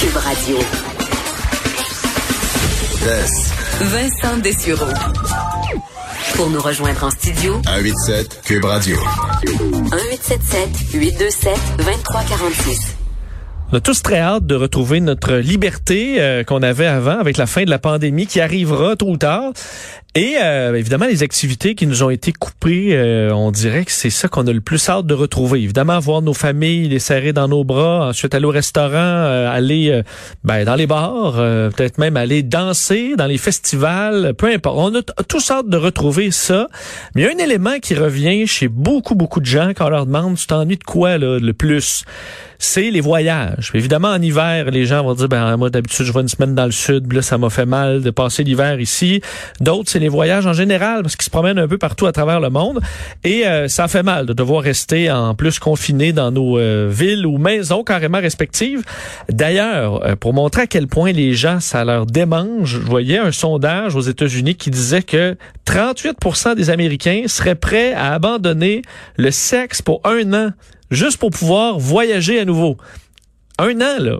Cube Radio. Vincent Dessureau. Pour nous rejoindre en studio, 187 Cube Radio. 1877 827 2346. On a tous très hâte de retrouver notre liberté euh, qu'on avait avant avec la fin de la pandémie qui arrivera tôt ou tard. Et euh, évidemment, les activités qui nous ont été coupées, euh, on dirait que c'est ça qu'on a le plus hâte de retrouver. Évidemment, voir nos familles, les serrer dans nos bras, ensuite aller au restaurant, aller ben, dans les bars, peut-être même aller danser dans les festivals, peu importe. On a tous hâte de retrouver ça. Mais il y a un élément qui revient chez beaucoup, beaucoup de gens quand on leur demande, tu t'ennuies de quoi là, le plus? C'est les voyages. Évidemment, en hiver, les gens vont dire, ben moi d'habitude, je vais une semaine dans le sud, là, ça m'a fait mal de passer l'hiver ici. D'autres, c'est les voyages en général, parce qu'ils se promènent un peu partout à travers le monde. Et euh, ça fait mal de devoir rester en plus confiné dans nos euh, villes ou maisons carrément respectives. D'ailleurs, euh, pour montrer à quel point les gens, ça leur démange, je voyais un sondage aux États-Unis qui disait que 38% des Américains seraient prêts à abandonner le sexe pour un an juste pour pouvoir voyager à nouveau. Un an, là.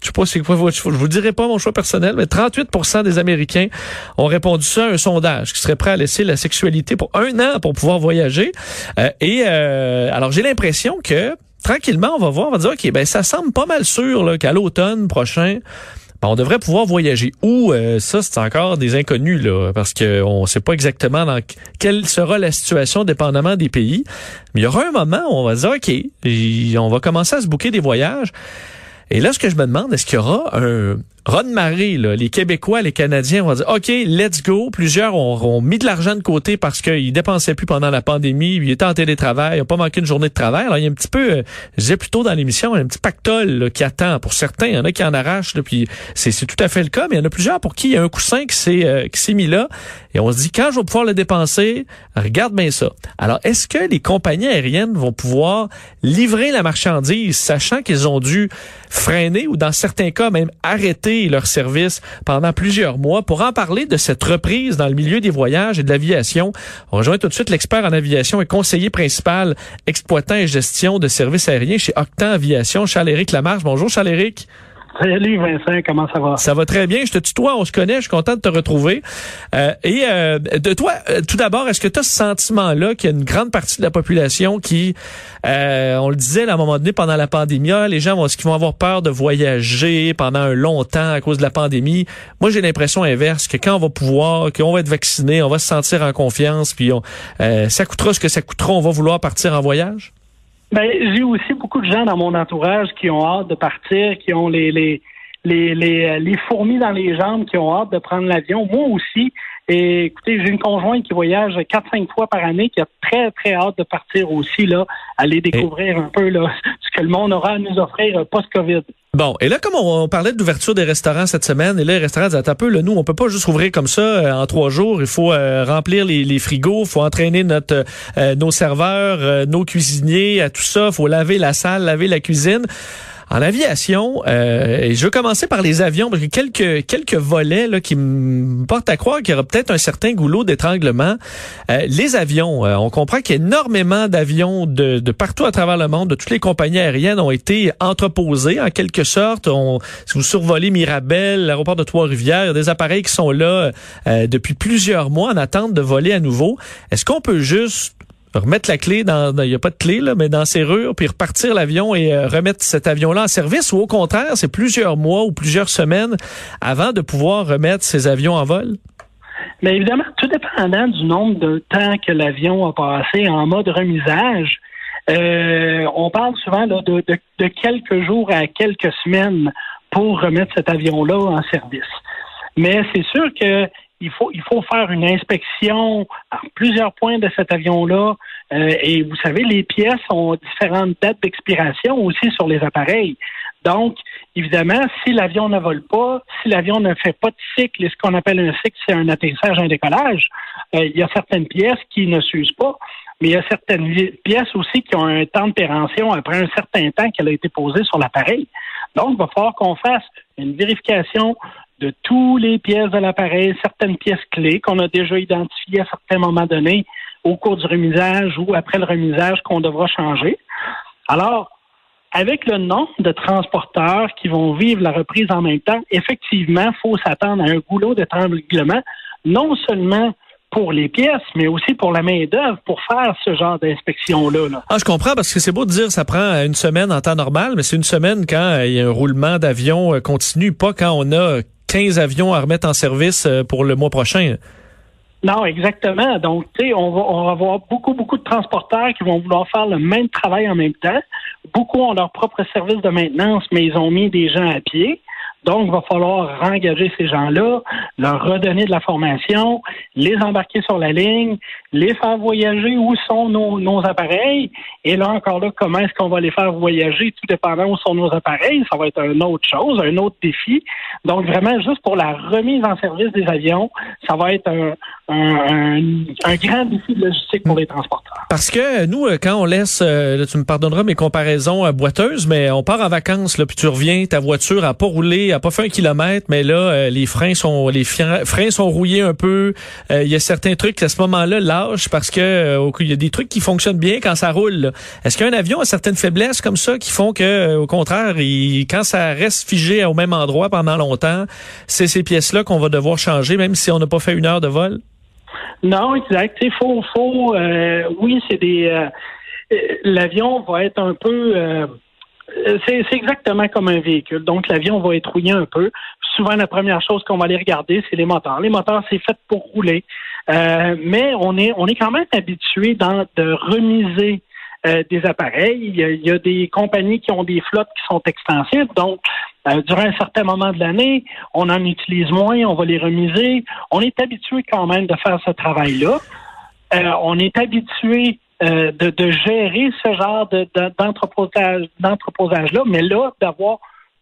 Je sais pas c'est quoi je vous dirai pas mon choix personnel, mais 38% des Américains ont répondu ça à un sondage qui serait prêt à laisser la sexualité pour un an pour pouvoir voyager. Euh, et euh, alors j'ai l'impression que tranquillement on va voir, on va dire ok ben ça semble pas mal sûr qu'à l'automne prochain ben, on devrait pouvoir voyager. Où euh, ça, c'est encore des inconnus là, parce qu'on ne sait pas exactement quelle sera la situation dépendamment des pays. Mais il y aura un moment où on va dire ok, on va commencer à se bouquer des voyages. Et là, ce que je me demande, est-ce qu'il y aura un, Ron Marie, les Québécois, les Canadiens vont dire OK, let's go. Plusieurs ont, mis de l'argent de côté parce qu'ils dépensaient plus pendant la pandémie, ils étaient en télétravail, ils n'ont pas manqué une journée de travail. Alors, il y a un petit peu, euh, je disais plus tôt dans l'émission, un petit pactole qui attend. Pour certains, il y en a qui en arrachent, puis c'est tout à fait le cas, mais il y en a plusieurs pour qui il y a un coussin qui s'est euh, mis là. Et on se dit, quand je vais pouvoir le dépenser, regarde bien ça. Alors, est-ce que les compagnies aériennes vont pouvoir livrer la marchandise, sachant qu'ils ont dû freiner ou dans certains cas même arrêter leur service pendant plusieurs mois. Pour en parler de cette reprise dans le milieu des voyages et de l'aviation, on tout de suite l'expert en aviation et conseiller principal exploitant et gestion de services aériens chez Octan Aviation, Charles-Éric Lamarche. Bonjour Charles-Éric. Salut Vincent, comment ça va? Ça va très bien. Je te tutoie, on se connaît, je suis content de te retrouver. Euh, et euh, de toi, euh, tout d'abord, est-ce que tu as ce sentiment-là qu'il y a une grande partie de la population qui, on le disait à un moment donné pendant la pandémie, ah, les gens vont, vont avoir peur de voyager pendant un long temps à cause de la pandémie? Moi, j'ai l'impression inverse, que quand on va pouvoir, qu'on va être vacciné, on va se sentir en confiance, puis on, ça coûtera ce que ça coûtera, on va vouloir partir en voyage? Ben, j'ai aussi beaucoup de gens dans mon entourage qui ont hâte de partir, qui ont les, les, les, les, les fourmis dans les jambes, qui ont hâte de prendre l'avion. Moi aussi, et écoutez, j'ai une conjointe qui voyage quatre, cinq fois par année, qui a très, très hâte de partir aussi, là, aller découvrir un peu là, ce que le monde aura à nous offrir post-COVID. Bon, et là, comme on, parlait d'ouverture des restaurants cette semaine, et là, les restaurants disaient un peu, nous, on peut pas juste ouvrir comme ça euh, en trois jours. Il faut euh, remplir les, les, frigos, il faut entraîner notre euh, nos serveurs, nos cuisiniers, à tout ça. Il faut laver la salle, laver la cuisine. En aviation, euh, je veux commencer par les avions, parce que quelques, quelques volets là, qui me portent à croire qu'il y aura peut-être un certain goulot d'étranglement. Euh, les avions, euh, on comprend qu'il y a énormément d'avions de, de, partout à travers le monde, de toutes les compagnies aériennes ont été entreposés en quelque sorte. On, si vous survolez Mirabel, l'aéroport de Trois-Rivières, des appareils qui sont là depuis plusieurs mois en attente de voler à nouveau. Est-ce qu'on peut juste remettre la clé dans, il n'y a pas de clé là, mais dans serrure, puis repartir l'avion et euh, remettre cet avion-là en service, ou au contraire, c'est plusieurs mois ou plusieurs semaines avant de pouvoir remettre ces avions en vol? Mais évidemment, tout dépendant du nombre de temps que l'avion a passé en mode remisage, euh, on parle souvent de, de, quelques jours à quelques semaines pour remettre cet avion-là en service. Mais c'est sûr que il faut, il faut faire une inspection à plusieurs points de cet avion-là. Euh, et vous savez, les pièces ont différentes dates d'expiration aussi sur les appareils. Donc, évidemment, si l'avion ne vole pas, si l'avion ne fait pas de cycle, et ce qu'on appelle un cycle, c'est un atterrissage, un décollage, euh, il y a certaines pièces qui ne s'usent pas, mais il y a certaines pièces aussi qui ont un temps de péremption après un certain temps qu'elle a été posée sur l'appareil. Donc, il va falloir qu'on fasse une vérification de toutes les pièces de l'appareil, certaines pièces clés qu'on a déjà identifiées à certains moments donnés au cours du remisage ou après le remisage qu'on devra changer. Alors, avec le nombre de transporteurs qui vont vivre la reprise en même temps, effectivement, il faut s'attendre à un goulot de tremblement, non seulement pour les pièces, mais aussi pour la main-d'œuvre pour faire ce genre d'inspection-là. Ah, je comprends parce que c'est beau de dire ça prend une semaine en temps normal, mais c'est une semaine quand euh, il y a un roulement d'avion euh, continu, pas quand on a 15 avions à remettre en service euh, pour le mois prochain. Non, exactement. Donc, tu sais, on va, on avoir beaucoup, beaucoup de transporteurs qui vont vouloir faire le même travail en même temps. Beaucoup ont leur propre service de maintenance, mais ils ont mis des gens à pied. Donc, il va falloir engager ces gens-là, leur redonner de la formation, les embarquer sur la ligne, les faire voyager où sont nos, nos appareils. Et là, encore là, comment est-ce qu'on va les faire voyager, tout dépendant où sont nos appareils? Ça va être une autre chose, un autre défi. Donc, vraiment, juste pour la remise en service des avions, ça va être un, un, un, grand défi de logistique pour les transporteurs. Parce que nous, euh, quand on laisse, euh, tu me pardonneras mes comparaisons euh, boiteuses, mais on part en vacances, là, puis tu reviens, ta voiture a pas roulé, a pas fait un kilomètre, mais là, les freins sont les freins sont rouillés un peu. Il y a certains trucs à ce moment-là parce que il y a des trucs qui fonctionnent bien quand ça roule. Est-ce qu'un avion a certaines faiblesses comme ça qui font que, au contraire, quand ça reste figé au même endroit pendant longtemps, c'est ces pièces-là qu'on va devoir changer, même si on n'a pas fait une heure de vol? Non, exact. Il faut, faut euh, oui, c'est des. Euh, euh, l'avion va être un peu. c'est exactement comme un véhicule. Donc, l'avion va être rouillé un peu. Souvent, la première chose qu'on va aller regarder, c'est les moteurs. Les moteurs, c'est fait pour rouler. Mais on est, on est quand même habitué de remiser des appareils. Il y, a, il y, a, des compagnies qui ont des flottes qui sont extensives. Donc, euh, durant un certain moment de l'année, on en utilise moins, on va les remiser. On est habitué quand même de faire ce travail-là. Euh, on est habitué euh, de, gérer ce genre d'entreposage-là, mais là, d'avoir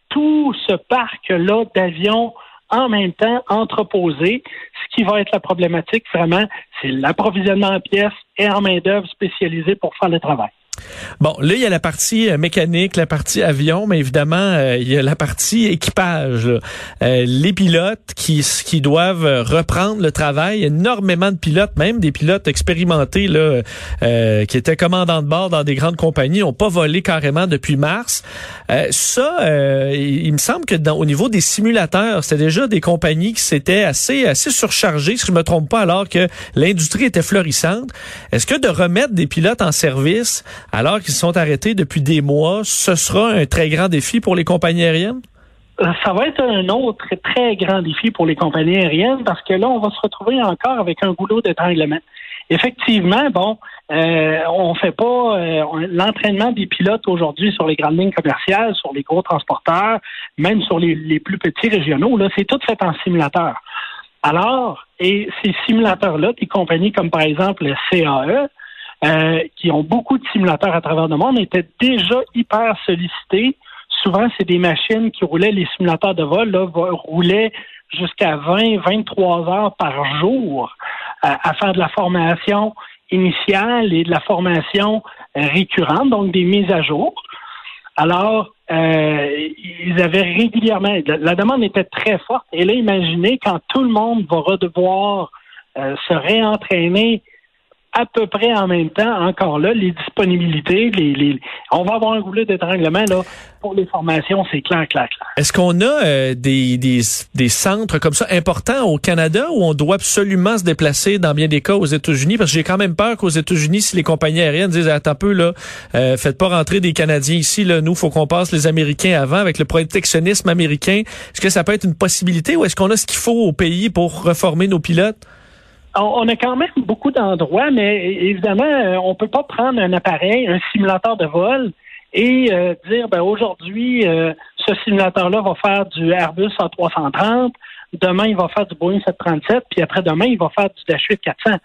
tout ce parc-là d'avions en même temps entreposés, ce qui va être la problématique vraiment, c'est l'approvisionnement en pièces et en main-d'œuvre spécialisée pour faire le travail. Bon, là, il y a la partie euh, mécanique, la partie avion, mais évidemment, euh, il y a la partie équipage. Euh, les pilotes qui, qui doivent reprendre le travail. Énormément de pilotes, même des pilotes expérimentés là, qui étaient commandants de bord dans des grandes compagnies, n'ont pas volé carrément depuis mars. ça, il, me semble que dans, au niveau des simulateurs, c'était déjà des compagnies qui s'étaient assez, assez surchargées, si je me trompe pas, alors que l'industrie était florissante. Est-ce que de remettre des pilotes en service alors qu'ils sont arrêtés depuis des mois, ce sera un très grand défi pour les compagnies aériennes? Euh, ça va être un autre très grand défi pour les compagnies aériennes parce que là, on va se retrouver encore avec un goulot d'étranglement. Effectivement, bon, euh, on fait pas euh, l'entraînement des pilotes aujourd'hui sur les grandes lignes commerciales, sur les gros transporteurs, même sur les, plus petits régionaux. Là, c'est tout fait en simulateur. Alors, et ces simulateurs-là, des compagnies comme par exemple le CAE, euh, qui ont beaucoup de simulateurs à travers le monde, étaient déjà hyper sollicités. Souvent, c'est des machines qui roulaient, les simulateurs de vol, là, roulaient jusqu'à 20, 23 heures par jour euh, à faire de la formation initiale et de la formation euh, récurrente, donc des mises à jour. Alors, euh, ils avaient régulièrement, la, demande était très forte. Et là, imaginez quand tout le monde va redevoir se réentraîner à peu près en même temps, encore là, les disponibilités, les, les on va avoir un goulet d'étranglement là pour les formations, c'est clair, clair, clair. Est-ce qu'on a euh, des, des, des, centres comme ça importants au Canada où on doit absolument se déplacer dans bien des cas aux États-Unis? Parce que j'ai quand même peur qu'aux États-Unis, si les compagnies aériennes disent attends un peu là, euh, faites pas rentrer des Canadiens ici, là, nous faut qu'on passe les Américains avant avec le protectionnisme américain. Est-ce que ça peut être une possibilité ou est-ce qu'on a ce qu'il faut au pays pour reformer nos pilotes? On a quand même beaucoup d'endroits, mais évidemment, euh, on peut pas prendre un appareil, un simulateur de vol, et euh, dire ben aujourd'hui, euh, ce simulateur-là va faire du Airbus A330, demain il va faire du Boeing 737, puis après demain il va faire du Dash 8 400.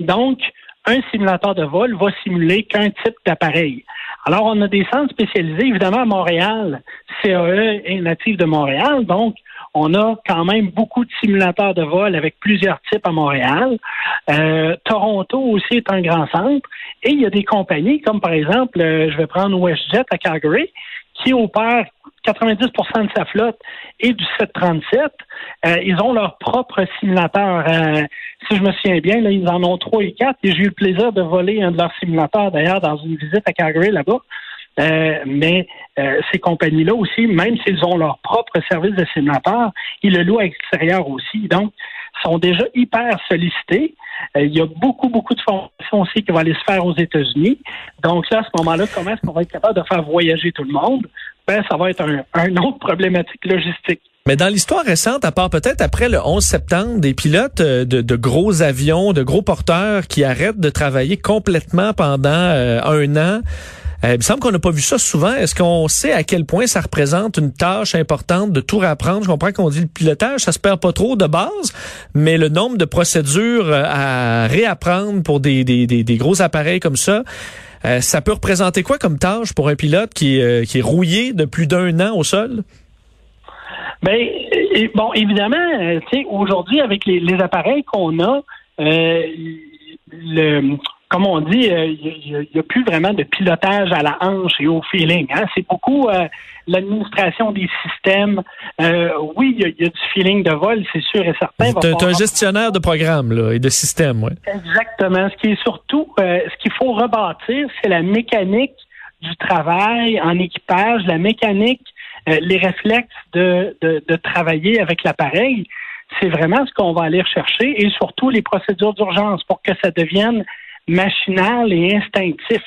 Donc, un simulateur de vol va simuler qu'un type d'appareil. Alors, on a des centres spécialisés, évidemment, à Montréal. CAE est natif de Montréal, donc on a quand même beaucoup de simulateurs de vol avec plusieurs types à Montréal. Euh, Toronto aussi est un grand centre. Et il y a des compagnies comme par exemple, euh, je vais prendre WestJet à Calgary, qui opère 90% de sa flotte et du 737. Euh, ils ont leur propre simulateur. si je me souviens bien, là, ils en ont trois et quatre. Et j'ai eu le plaisir de voler un de leurs simulateurs, d'ailleurs, dans une visite à Calgary là-bas. Euh, mais euh, ces compagnies-là aussi, même s'ils ont leur propre service de simulateur, ils le louent à l'extérieur aussi. Donc, sont déjà hyper sollicités. Euh, il y a beaucoup, beaucoup de formations aussi qui vont aller se faire aux États-Unis. Donc là, à ce moment-là, comment est-ce qu'on va être capable de faire voyager tout le monde? Ben, ça va être un, autre problématique logistique. Mais dans l'histoire récente, à part peut-être après le 11 septembre, des pilotes euh, de, gros avions, de gros porteurs qui arrêtent de travailler complètement pendant un an, euh, il me semble qu'on n'a pas vu ça souvent. Est-ce qu'on sait à quel point ça représente une tâche importante de tout réapprendre? Je comprends qu'on dit le pilotage, ça se perd pas trop de base, mais le nombre de procédures à réapprendre pour des, des, des, des gros appareils comme ça, ça peut représenter quoi comme tâche pour un pilote qui, qui est rouillé de plus d'un an au sol? Ben, bon, évidemment, euh, aujourd'hui, avec les, appareils qu'on a, euh, le, comme on dit, euh, il n'y a, plus vraiment de pilotage à la hanche et au feeling. Hein? C'est beaucoup l'administration des systèmes. oui, il y, a du feeling de vol, c'est sûr et certain. Tu un gestionnaire de programme là, et de système, oui. Exactement. Ce qui est surtout, ce qu'il faut rebâtir, c'est la mécanique du travail en équipage, la mécanique euh, les réflexes de, de, travailler avec l'appareil, c'est vraiment ce qu'on va aller rechercher et surtout les procédures d'urgence pour que ça devienne machinal et instinctif,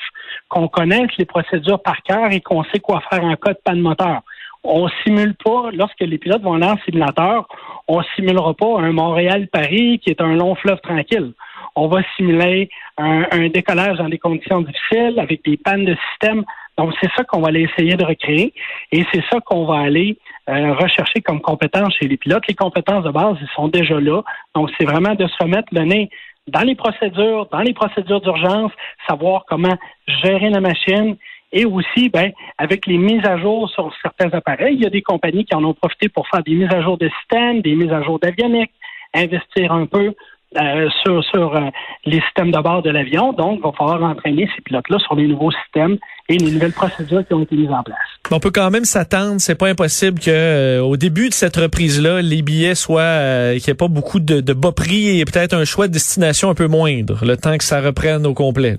qu'on connaisse les procédures par cœur et qu'on sait quoi faire en cas de panne moteur. On simule pas, lorsque les pilotes vont aller en simulateur, on simulera pas un Montréal-Paris qui est un long fleuve tranquille. On va simuler un, un, décollage dans des conditions difficiles avec des pannes de système donc, c'est ça qu'on va aller essayer de recréer et c'est ça qu'on va aller euh, rechercher comme compétences chez les pilotes. Les compétences de base, elles sont déjà là. Donc, c'est vraiment de se remettre le nez dans les procédures, dans les procédures d'urgence, savoir comment gérer la machine et aussi, ben, avec les mises à jour sur certains appareils, il y a des compagnies qui en ont profité pour faire des mises à jour de système, des mises à jour d'avionique, investir un peu euh, sur, sur euh, les systèmes de bord de l'avion. Donc, il va falloir entraîner ces pilotes-là sur les nouveaux systèmes et les nouvelles procédures qui ont été mises en place. On peut quand même s'attendre, c'est pas impossible que euh, au début de cette reprise-là, les billets soient qu'il n'y ait pas beaucoup de, de bas prix et peut-être un choix de destination un peu moindre, le temps que ça reprenne au complet.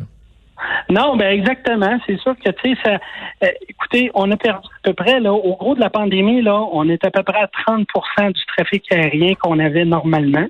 Non, ben exactement. C'est sûr que tu sais, ça. écoutez, on a perdu à peu près là, au gros de la pandémie là, on est à peu près à 30% du trafic aérien qu'on avait normalement.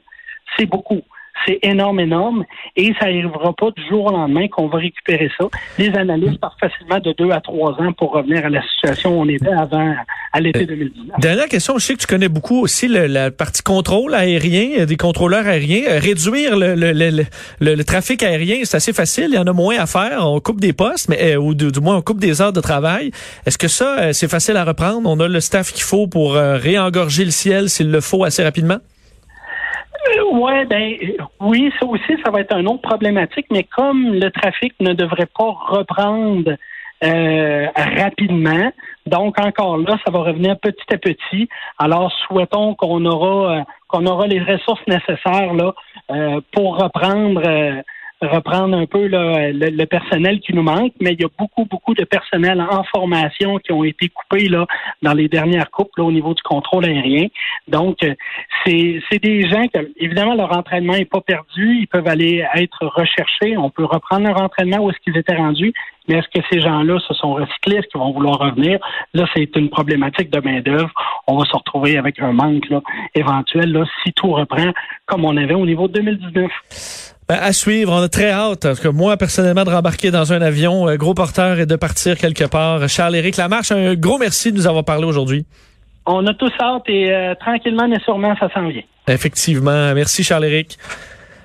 C'est beaucoup. C'est énorme, énorme. Et ça n'arrivera pas du jour au lendemain qu'on va récupérer ça. Les analystes partent facilement de deux à trois ans pour revenir à la situation où on était avant, à l'été 2019. Euh, dernière question, je sais que tu connais beaucoup aussi la partie contrôle aérien, des contrôleurs aériens. Euh, réduire le, le, le, trafic aérien, c'est assez facile. Il y en a moins à faire. On coupe des postes, mais euh, ou du, moins on coupe des heures de travail. Est-ce que ça, c'est facile à reprendre? On a le staff qu'il faut pour réengorger le ciel s'il le faut assez rapidement? Ouais, ben oui, ça aussi, ça va être un autre problématique, mais comme le trafic ne devrait pas reprendre euh, rapidement, donc encore là, ça va revenir petit à petit. Alors souhaitons qu'on aura euh, qu'on aura les ressources nécessaires là euh, pour reprendre reprendre un peu le, personnel qui nous manque, mais il y a beaucoup, beaucoup de personnel en formation qui ont été coupés là, dans les dernières coupes au niveau du contrôle aérien. Donc, euh, c'est des gens que, évidemment, leur entraînement n'est pas perdu. Ils peuvent aller être recherchés. On peut reprendre leur entraînement où est-ce qu'ils étaient rendus. Mais est-ce que ces gens-là se sont recyclés? Est-ce qu'ils vont vouloir revenir? Là, c'est une problématique de main-d'œuvre. On va se retrouver avec un manque là, éventuel là, si tout reprend comme on avait au niveau de 2019. Ben, à suivre, on a très hâte. Parce que moi, personnellement, de rembarquer dans un avion, euh, gros porteur et de partir quelque part. Charles-Éric Lamarche, un gros merci de nous avoir parlé aujourd'hui. On a tous hâte et euh, tranquillement mais sûrement, ça s'en vient. Effectivement. Merci, Charles-Éric.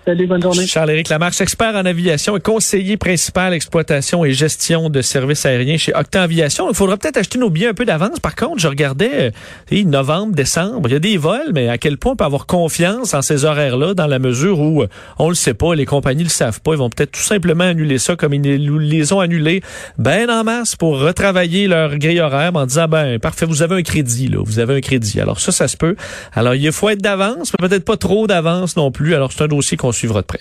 Salut, bonne journée. Charles-Éric Lamarche, expert en aviation et conseiller principal exploitation et gestion de services aériens chez Octa Aviation. Il faudra peut-être acheter nos billets un peu d'avance. Par contre, je regardais euh, novembre, décembre, il y a des vols, mais à quel point on peut avoir confiance en ces horaires-là dans la mesure où euh, on le sait pas, les compagnies le savent pas, ils vont peut-être tout simplement annuler ça comme ils les ont annulés ben en masse pour retravailler leur grille horaire en disant ben parfait, vous avez un crédit là, vous avez un crédit. Alors ça, ça se peut. Alors il faut être d'avance, mais peut-être pas trop d'avance non plus. Alors c'est un dossier qu'on suivra de près.